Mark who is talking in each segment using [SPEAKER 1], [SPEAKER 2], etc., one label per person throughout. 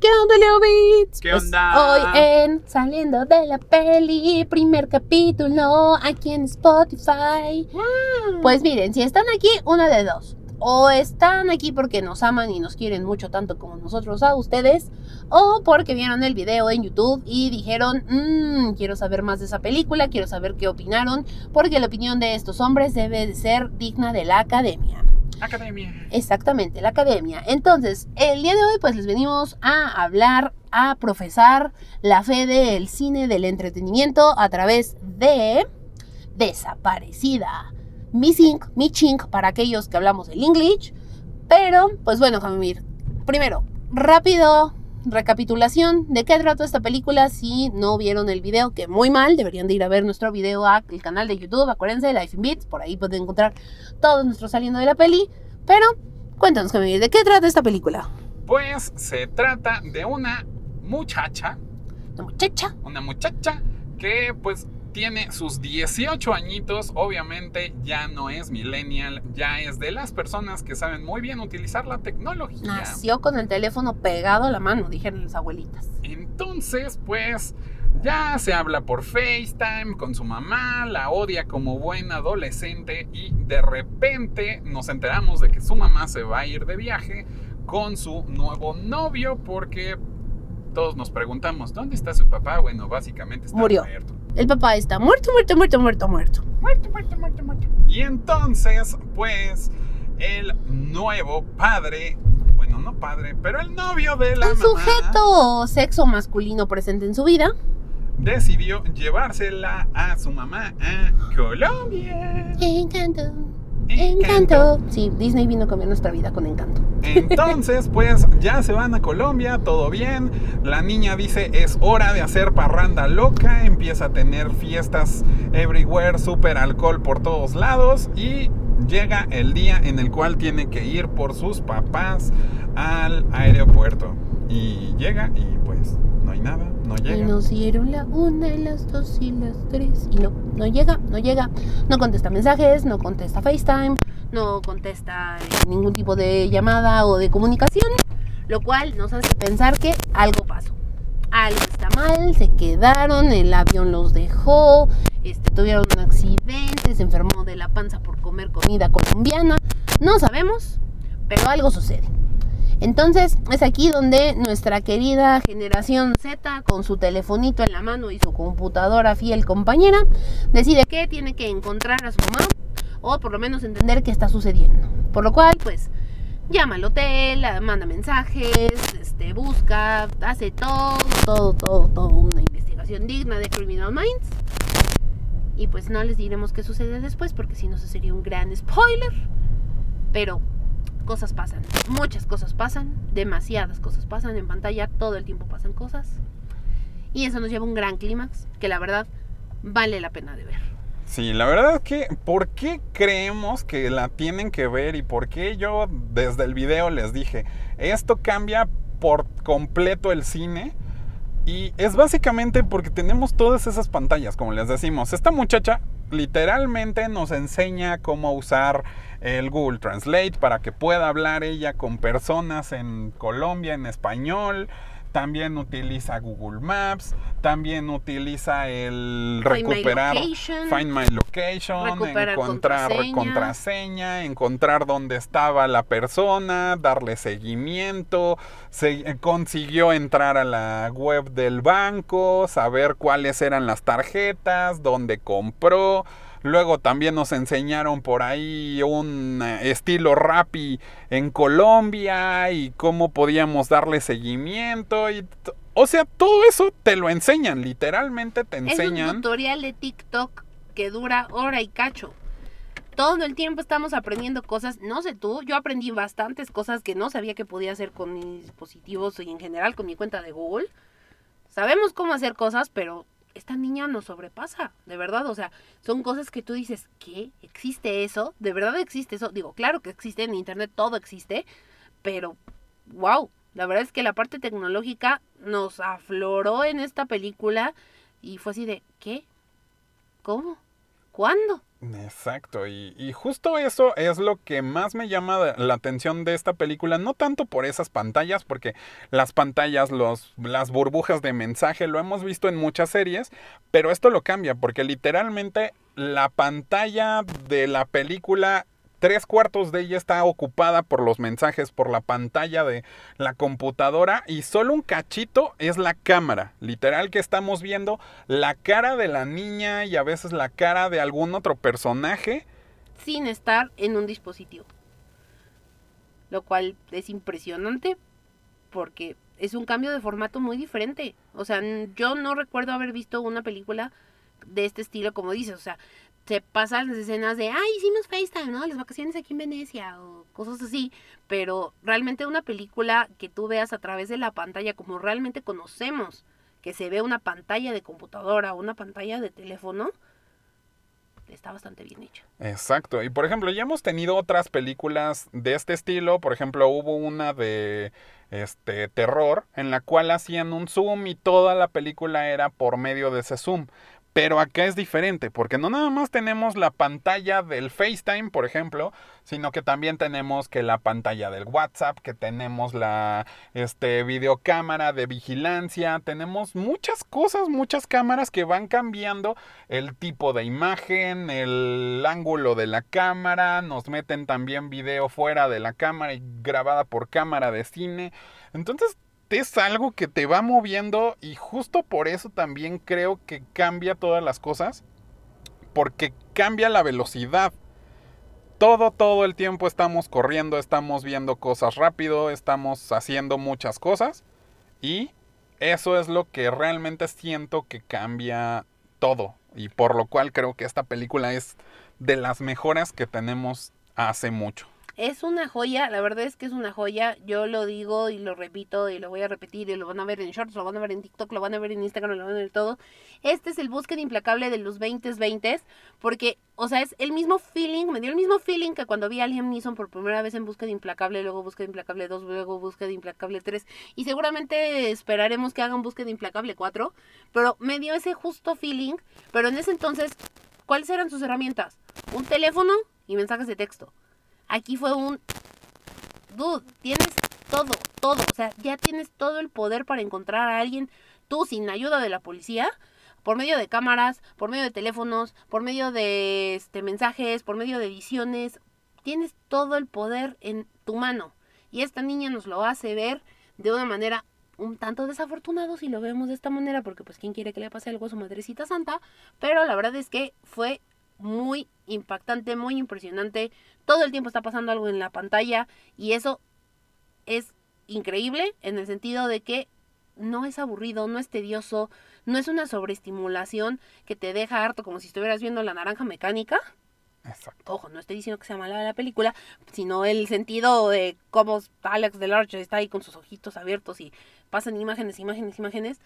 [SPEAKER 1] ¿Qué onda, Leo Beats?
[SPEAKER 2] ¿Qué
[SPEAKER 1] Pues
[SPEAKER 2] onda?
[SPEAKER 1] hoy en Saliendo de la Peli, primer capítulo, aquí en Spotify. Pues miren, si están aquí, una de dos. O están aquí porque nos aman y nos quieren mucho tanto como nosotros a ustedes, o porque vieron el video en YouTube y dijeron, "Mm, quiero saber más de esa película, quiero saber qué opinaron, porque la opinión de estos hombres debe de ser digna de la academia.
[SPEAKER 2] Academia.
[SPEAKER 1] Exactamente, la academia. Entonces, el día de hoy pues les venimos a hablar, a profesar la fe del cine, del entretenimiento a través de Desaparecida. Missing, Missing para aquellos que hablamos el English. Pero, pues bueno, Jamir, primero, rápido recapitulación de qué trata esta película si no vieron el video, que muy mal, deberían de ir a ver nuestro video al canal de YouTube, acuérdense, Life in Beats, por ahí pueden encontrar todos nuestros saliendo de la peli, pero cuéntanos, Jamir, ¿de qué trata esta película?
[SPEAKER 2] Pues se trata de una muchacha,
[SPEAKER 1] La muchacha,
[SPEAKER 2] una muchacha que pues tiene sus 18 añitos, obviamente ya no es millennial, ya es de las personas que saben muy bien utilizar la tecnología.
[SPEAKER 1] nació con el teléfono pegado a la mano, dijeron las abuelitas.
[SPEAKER 2] Entonces, pues ya se habla por FaceTime con su mamá, la odia como buen adolescente y de repente nos enteramos de que su mamá se va a ir de viaje con su nuevo novio porque todos nos preguntamos, ¿dónde está su papá? Bueno, básicamente está
[SPEAKER 1] Murió.
[SPEAKER 2] muerto.
[SPEAKER 1] El papá está muerto, muerto, muerto, muerto, muerto.
[SPEAKER 2] Muerto, muerto, muerto, muerto. Y entonces, pues, el nuevo padre, bueno, no padre, pero el novio de la
[SPEAKER 1] Un
[SPEAKER 2] mamá
[SPEAKER 1] sujeto sexo masculino presente en su vida.
[SPEAKER 2] decidió llevársela a su mamá a Colombia.
[SPEAKER 1] Encanto, encanto. Sí, Disney vino a cambiar nuestra vida con encanto.
[SPEAKER 2] Entonces, pues ya se van a Colombia, todo bien. La niña dice es hora de hacer parranda loca. Empieza a tener fiestas everywhere, super alcohol por todos lados. Y llega el día en el cual tiene que ir por sus papás al aeropuerto. Y llega y pues no hay nada, no llega.
[SPEAKER 1] nos dieron la una, las dos y las tres. Y no, no llega, no llega. No contesta mensajes, no contesta FaceTime, no contesta ningún tipo de llamada o de comunicación. Lo cual nos hace pensar que algo pasó. Algo está mal, se quedaron, el avión los dejó, este, tuvieron un accidente, se enfermó de la panza por comer comida colombiana. No sabemos, pero algo sucede. Entonces es aquí donde nuestra querida generación Z, con su telefonito en la mano y su computadora fiel compañera, decide que tiene que encontrar a su mamá o por lo menos entender qué está sucediendo. Por lo cual, pues, llama al hotel, manda mensajes, este, busca, hace todo, todo, todo, todo una investigación digna de Criminal Minds. Y pues no les diremos qué sucede después porque si no se sería un gran spoiler. Pero cosas pasan, muchas cosas pasan, demasiadas cosas pasan en pantalla, todo el tiempo pasan cosas. Y eso nos lleva a un gran clímax que la verdad vale la pena de ver.
[SPEAKER 2] Sí, la verdad es que, ¿por qué creemos que la tienen que ver y por qué yo desde el video les dije, esto cambia por completo el cine? Y es básicamente porque tenemos todas esas pantallas, como les decimos. Esta muchacha literalmente nos enseña cómo usar el Google Translate para que pueda hablar ella con personas en Colombia en español. También utiliza Google Maps, también utiliza el
[SPEAKER 1] Find My
[SPEAKER 2] recuperar
[SPEAKER 1] Location.
[SPEAKER 2] Find My Location, encontrar
[SPEAKER 1] contraseña.
[SPEAKER 2] contraseña, encontrar dónde estaba la persona, darle seguimiento, se, eh, consiguió entrar a la web del banco, saber cuáles eran las tarjetas, dónde compró. Luego también nos enseñaron por ahí un eh, estilo Rappi en Colombia y cómo podíamos darle seguimiento y o sea, todo eso te lo enseñan, literalmente te
[SPEAKER 1] Es un
[SPEAKER 2] enseñan.
[SPEAKER 1] tutorial de TikTok que dura hora y cacho. Todo el tiempo estamos aprendiendo cosas, no sé tú, yo aprendí bastantes cosas que no sabía que podía hacer con mis dispositivos y en general con mi cuenta de Google. Sabemos cómo hacer cosas, pero esta niña nos sobrepasa, de verdad. O sea, son cosas que tú dices, ¿qué? ¿Existe eso? ¿De verdad existe eso? Digo, claro que existe en Internet, todo existe, pero, wow, la verdad es que la parte tecnológica nos afloró en esta película y fue así de, ¿qué? ¿Cómo? ¿Cuándo?
[SPEAKER 2] Exacto, y, justo eso es lo que más me llama la atención de esta película, no tanto por esas pantallas, porque las pantallas, los, las burbujas de mensaje lo hemos visto en muchas series, pero esto lo cambia, porque literalmente la pantalla de la película tres cuartos de ella está ocupada por los mensajes, por la pantalla de la computadora y solo un cachito es la cámara. Literal que estamos viendo la cara de la niña y a veces la cara de algún otro personaje.
[SPEAKER 1] Sin estar en un dispositivo. Lo cual es impresionante porque es un cambio de formato muy diferente. O sea, yo no recuerdo haber visto una película de este estilo como dices. O sea, se pasan las escenas de, ay, hicimos FaceTime, ¿no? Las vacaciones aquí en Venecia o cosas así, pero realmente una película que tú veas a través de la pantalla como realmente conocemos, que se ve una pantalla de computadora o una pantalla de teléfono, está bastante bien hecha.
[SPEAKER 2] Exacto, y por ejemplo, ya hemos tenido otras películas de este estilo, por ejemplo, hubo una de este terror en la cual hacían un zoom y toda la película era por medio de ese zoom. Pero acá es diferente, porque no nada más tenemos la pantalla del FaceTime, por ejemplo, sino que también tenemos que la pantalla del WhatsApp, que tenemos la este, videocámara de vigilancia, tenemos muchas cosas, muchas cámaras que van cambiando el tipo de imagen, el ángulo de la cámara, nos meten también video fuera de la cámara y grabada por cámara de cine. Entonces es algo que te va moviendo y justo por eso también creo que cambia todas las cosas, porque cambia la velocidad. Todo, todo el tiempo estamos corriendo, estamos viendo cosas rápido, estamos haciendo muchas cosas y eso es lo que realmente siento que cambia todo y por lo cual creo que esta película es de las mejores que tenemos hace mucho
[SPEAKER 1] es una joya, la verdad es que es una joya, yo lo digo y lo repito y lo voy a repetir y lo van a ver en shorts, lo van a ver en TikTok, lo van a ver en Instagram, lo van a ver todo. Este es el búsqueda implacable de los 2020 porque, o sea, es el mismo feeling, me dio el mismo feeling que cuando vi a Liam Neeson por primera vez en Búsqueda Implacable, luego Búsqueda Implacable 2, luego Búsqueda Implacable 3 y seguramente esperaremos que hagan Búsqueda Implacable 4, pero me dio ese justo feeling, pero en ese entonces, ¿cuáles eran sus herramientas? Un teléfono y mensajes de texto. Aquí fue un... Dude, tienes todo, todo. O sea, ya tienes todo el poder para encontrar a alguien tú sin ayuda de la policía. Por medio de cámaras, por medio de teléfonos, por medio de este, mensajes, por medio de ediciones. Tienes todo el poder en tu mano. Y esta niña nos lo hace ver de una manera un tanto desafortunado si lo vemos de esta manera, porque pues quién quiere que le pase algo a su madrecita santa, pero la verdad es que fue muy impactante, muy impresionante. Todo el tiempo está pasando algo en la pantalla y eso es increíble en el sentido de que no es aburrido, no es tedioso, no es una sobreestimulación que te deja harto como si estuvieras viendo la naranja mecánica.
[SPEAKER 2] Exacto.
[SPEAKER 1] Ojo, no estoy diciendo que sea mala la película, sino el sentido de cómo Alex Delarge está ahí con sus ojitos abiertos y pasan imágenes, imágenes, imágenes.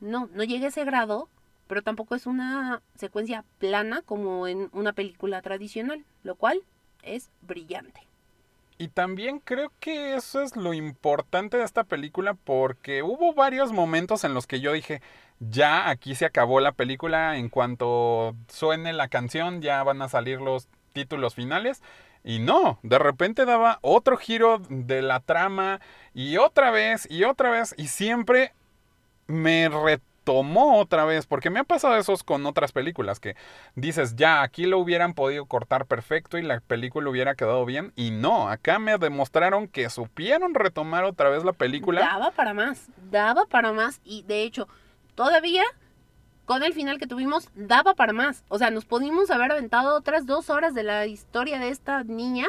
[SPEAKER 1] No, no llega a ese grado, pero tampoco es una secuencia plana como en una película tradicional, lo cual es brillante.
[SPEAKER 2] Y también creo que eso es lo importante de esta película porque hubo varios momentos en los que yo dije, ya aquí se acabó la película, en cuanto suene la canción ya van a salir los títulos finales. Y no, de repente daba otro giro de la trama y otra vez y otra vez y siempre me tomó otra vez, porque me ha pasado eso con otras películas, que dices, ya, aquí lo hubieran podido cortar perfecto y la película hubiera quedado bien, y no, acá me demostraron que supieron retomar otra vez la película.
[SPEAKER 1] Daba para más, daba para más, y de hecho, todavía con el final que tuvimos, daba para más. O sea, nos pudimos haber aventado otras dos horas de la historia de esta niña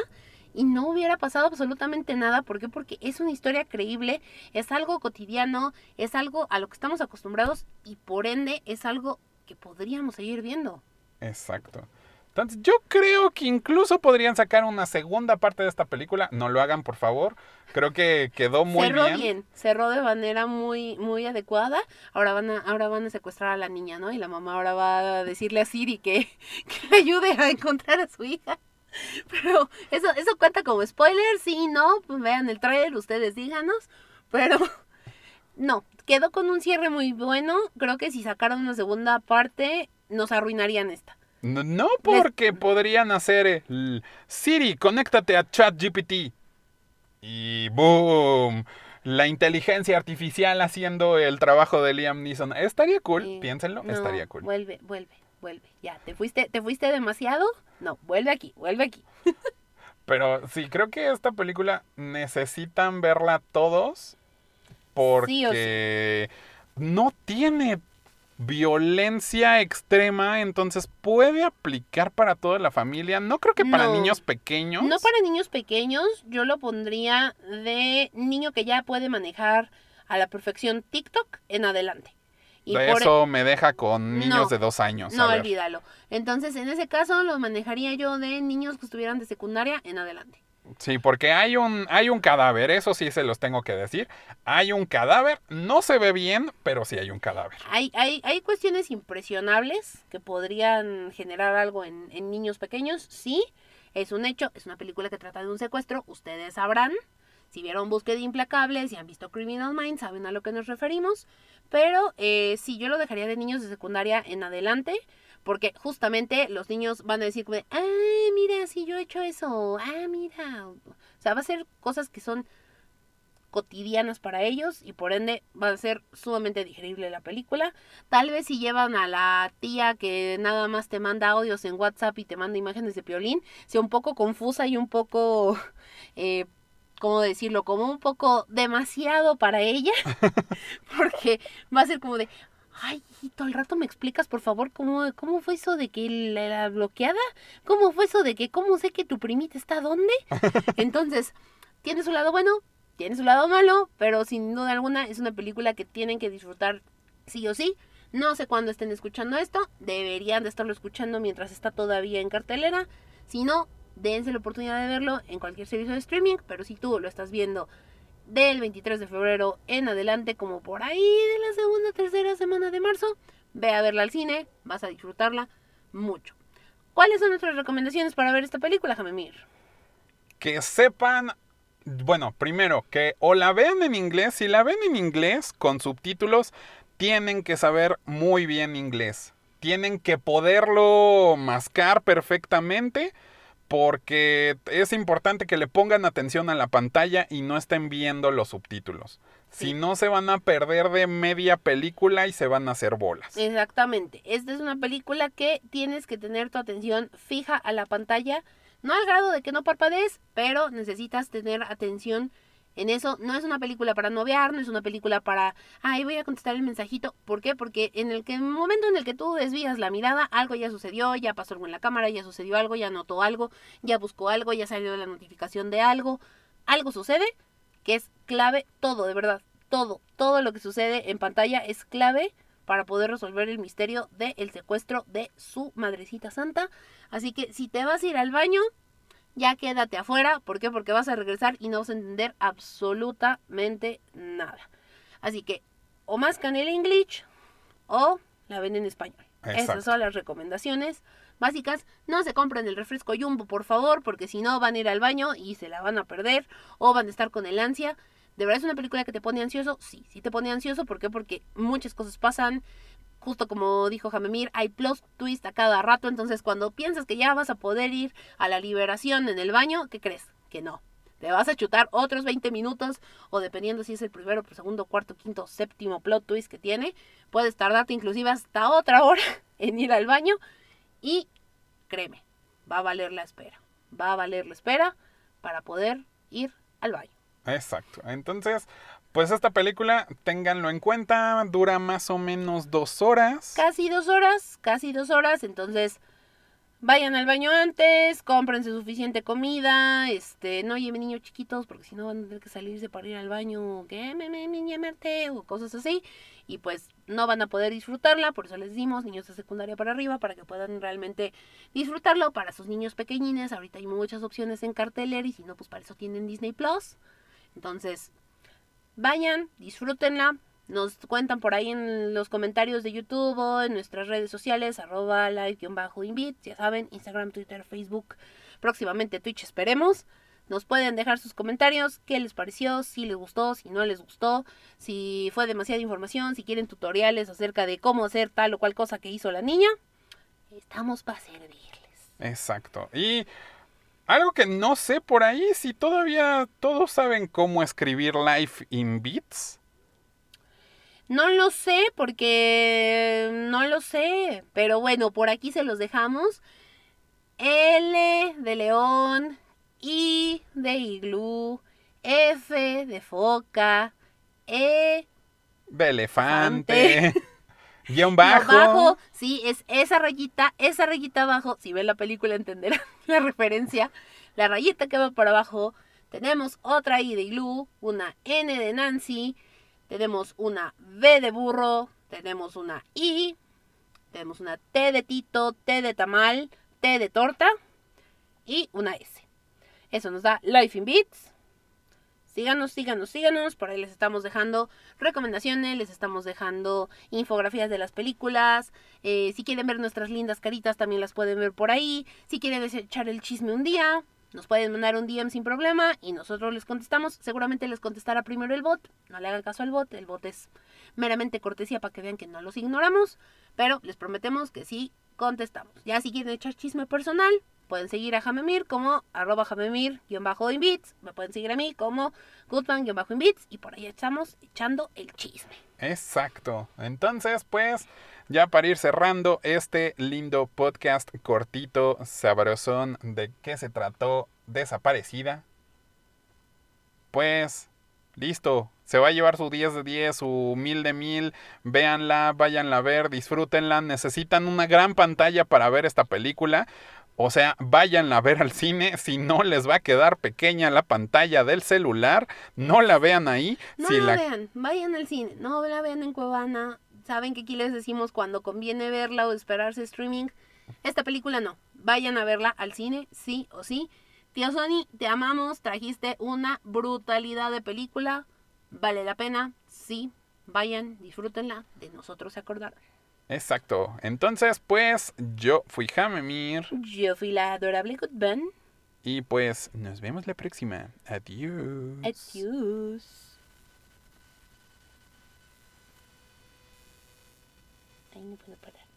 [SPEAKER 1] y no hubiera pasado absolutamente nada. ¿Por qué? Porque es una historia creíble, es algo cotidiano, es algo a lo que estamos acostumbrados y por ende es algo que podríamos seguir viendo.
[SPEAKER 2] Exacto. Entonces yo creo que incluso podrían sacar una segunda parte de esta película. No lo hagan, por favor. Creo que quedó muy
[SPEAKER 1] cerró bien. Cerró de manera muy, muy adecuada. Ahora van, a, ahora van a secuestrar a la niña, ¿no? Y la mamá ahora va a decirle a Siri que, que le ayude a encontrar a su hija. Pero eso, eso cuenta como spoiler, sí, no, pues vean el trailer, ustedes díganos. Pero no, quedó con un cierre muy bueno. Creo que si sacaran una segunda parte, nos arruinarían esta.
[SPEAKER 2] No porque podrían hacer el Siri, conéctate a ChatGPT. Y boom. La inteligencia artificial haciendo el trabajo de Liam Neeson. Estaría cool, piénsenlo,
[SPEAKER 1] no,
[SPEAKER 2] estaría cool.
[SPEAKER 1] Vuelve, vuelve, vuelve. Ya, ¿te fuiste, ¿te fuiste demasiado? No, vuelve aquí, vuelve aquí.
[SPEAKER 2] Pero sí, creo que esta película necesitan verla todos porque
[SPEAKER 1] Sí o sí.
[SPEAKER 2] no tiene violencia extrema, entonces puede aplicar para toda la familia. No creo que para
[SPEAKER 1] No.
[SPEAKER 2] niños pequeños.
[SPEAKER 1] No para niños pequeños, yo lo pondría de niño que ya puede manejar a la perfección TikTok en adelante. Y
[SPEAKER 2] de
[SPEAKER 1] por-
[SPEAKER 2] eso me deja con niños
[SPEAKER 1] No.
[SPEAKER 2] de dos años.
[SPEAKER 1] No, olvídalo. Entonces, en ese caso, lo manejaría yo de niños que estuvieran de secundaria en adelante.
[SPEAKER 2] Sí, porque hay un, hay un cadáver, eso sí se los tengo que decir. Hay un cadáver, no se ve bien, pero sí hay un cadáver.
[SPEAKER 1] Hay, hay, hay cuestiones impresionables que podrían generar algo en, en niños pequeños, sí, es un hecho, es una película que trata de un secuestro, ustedes sabrán, si vieron Búsqueda Implacable, si han visto Criminal Minds, saben a lo que nos referimos, pero eh, sí, yo lo dejaría de niños de secundaria en adelante, porque justamente los niños van a decir como ah, mira, si yo he hecho eso, ah, mira, o sea, va a ser cosas que son cotidianas para ellos y por ende va a ser sumamente digerible la película. Tal vez si llevan a la tía que nada más te manda audios en WhatsApp y te manda imágenes de piolín, sea un poco confusa y un poco, eh, ¿cómo decirlo? Como un poco demasiado para ella, porque va a ser como de... Ay, todo el rato me explicas, por favor, cómo, cómo fue eso de que la, la bloqueada, cómo fue eso de que, cómo sé que tu primita está dónde. Entonces, tiene su lado bueno, tiene su lado malo, pero sin duda alguna es una película que tienen que disfrutar sí o sí. No sé cuándo estén escuchando esto, deberían de estarlo escuchando mientras está todavía en cartelera. Si no, dense la oportunidad de verlo en cualquier servicio de streaming, pero si tú lo estás viendo del 23 de febrero en adelante, como por ahí de la segunda tercera semana de marzo, ve a verla al cine, vas a disfrutarla mucho. ¿Cuáles son nuestras recomendaciones para ver esta película, Jamemir?
[SPEAKER 2] Que sepan, bueno, primero, que o la vean en inglés, si la ven en inglés con subtítulos, tienen que saber muy bien inglés. Tienen que poderlo mascar perfectamente porque es importante que le pongan atención a la pantalla y no estén viendo los subtítulos.
[SPEAKER 1] Sí.
[SPEAKER 2] Si no, se van a perder de media película y se van a hacer bolas.
[SPEAKER 1] Exactamente. Esta es una película que tienes que tener tu atención fija a la pantalla. No al grado de que no parpadees, pero necesitas tener atención en eso. No es una película para noviar, no es una película para, ay, voy a contestar el mensajito. ¿Por qué? Porque en el, que, momento en el que tú desvías la mirada, algo ya sucedió, ya pasó algo en la cámara, ya sucedió algo, ya notó algo, ya buscó algo, ya salió la notificación de algo. Algo sucede que es clave, todo, de verdad, todo, todo lo que sucede en pantalla es clave para poder resolver el misterio del secuestro de su madrecita santa. Así que si te vas a ir al baño, ya quédate afuera. ¿Por qué? Porque vas a regresar y no vas a entender absolutamente nada. Así que o más el English o la ven en español. Esas son las recomendaciones básicas. No se compren el refresco Jumbo, por favor, porque si no van a ir al baño y se la van a perder o van a estar con el ansia. ¿De verdad es una película que te pone ansioso? Sí, sí te pone ansioso. ¿Por qué? Porque muchas cosas pasan. Justo como dijo Jamemir, hay plot twist a cada rato. Entonces, cuando piensas que ya vas a poder ir a la liberación en el baño, ¿qué crees? Que no. Te vas a chutar otros 20 minutos, o dependiendo si es el primero, segundo, cuarto, quinto, séptimo plot twist que tiene, puedes tardarte inclusive hasta otra hora en ir al baño. Y créeme, va a valer la espera. Va a valer la espera para poder ir al baño.
[SPEAKER 2] Exacto. Entonces, pues esta película, ténganlo en cuenta, dura más o menos dos horas.
[SPEAKER 1] Casi dos horas, casi dos horas, entonces vayan al baño antes, cómprense suficiente comida, este, no lleven niños chiquitos porque si no van a tener que salirse para ir al baño, que me, me, me, o cosas así, y pues no van a poder disfrutarla, por eso les dimos niños de secundaria para arriba, para que puedan realmente disfrutarlo, para sus niños pequeñines, ahorita hay muchas opciones en cartelera, y si no, pues para eso tienen Disney Plus, entonces vayan, disfrútenla, nos cuentan por ahí en los comentarios de YouTube o en nuestras redes sociales, arroba live-invit, ya saben, Instagram, Twitter, Facebook, próximamente Twitch, esperemos. Nos pueden dejar sus comentarios, qué les pareció, si les gustó, si no les gustó, si fue demasiada información, si quieren tutoriales acerca de cómo hacer tal o cual cosa que hizo la niña. Estamos para servirles.
[SPEAKER 2] Exacto. Y algo que no sé por ahí, si todavía todos saben cómo escribir Life in Beats.
[SPEAKER 1] No lo sé porque no lo sé, pero bueno, por aquí se los dejamos. L de león, I de iglú, F de foca, E
[SPEAKER 2] De
[SPEAKER 1] elefante.
[SPEAKER 2] Guión bajo.
[SPEAKER 1] abajo, sí, es esa rayita, esa rayita abajo, si ven la película entenderán la referencia, la rayita que va por abajo, tenemos otra I de iglú, una N de Nancy, tenemos una B de burro, tenemos una I, tenemos una T de Tito, T de tamal, T de torta y una S. Eso nos da Life in Beats. Síganos, síganos, síganos. Por ahí les estamos dejando recomendaciones, les estamos dejando infografías de las películas. Eh, si quieren ver nuestras lindas caritas, también las pueden ver por ahí. Si quieren echar el chisme un día, nos pueden mandar un DM sin problema y nosotros les contestamos. Seguramente les contestará primero el bot. No le hagan caso al bot. El bot es meramente cortesía para que vean que no los ignoramos. Pero les prometemos que sí contestamos. Ya si quieren echar chisme personal, pueden seguir a Jamemir como arroba Jamemir-inbits. Me pueden seguir a mí como Goodman-inbits. Y por ahí estamos echando el chisme.
[SPEAKER 2] Exacto. Entonces, pues, ya para ir cerrando este lindo podcast cortito, sabrosón, ¿de qué se trató? Desaparecida. Pues, listo. Se va a llevar su 10 de 10, su 1000 de 1000. Véanla, váyanla a ver, disfrútenla. Necesitan una gran pantalla para ver esta película. O sea, váyanla a ver al cine. Si no les va a quedar pequeña la pantalla del celular, no la vean ahí.
[SPEAKER 1] No
[SPEAKER 2] si
[SPEAKER 1] la,
[SPEAKER 2] la
[SPEAKER 1] vean, vayan al cine, no la vean en Cuevana. Saben que aquí les decimos cuando conviene verla o esperarse streaming. Esta película no, vayan a verla al cine, sí o sí. Tío Sony, te amamos, trajiste una brutalidad de película. Vale la pena, sí. Vayan, disfrútenla, de nosotros se acordarán.
[SPEAKER 2] Exacto. Entonces, pues, yo fui Jamemir.
[SPEAKER 1] Yo fui la adorable Goodman.
[SPEAKER 2] Y pues, nos vemos la próxima. Adiós.
[SPEAKER 1] Adiós. Ahí no puedo parar.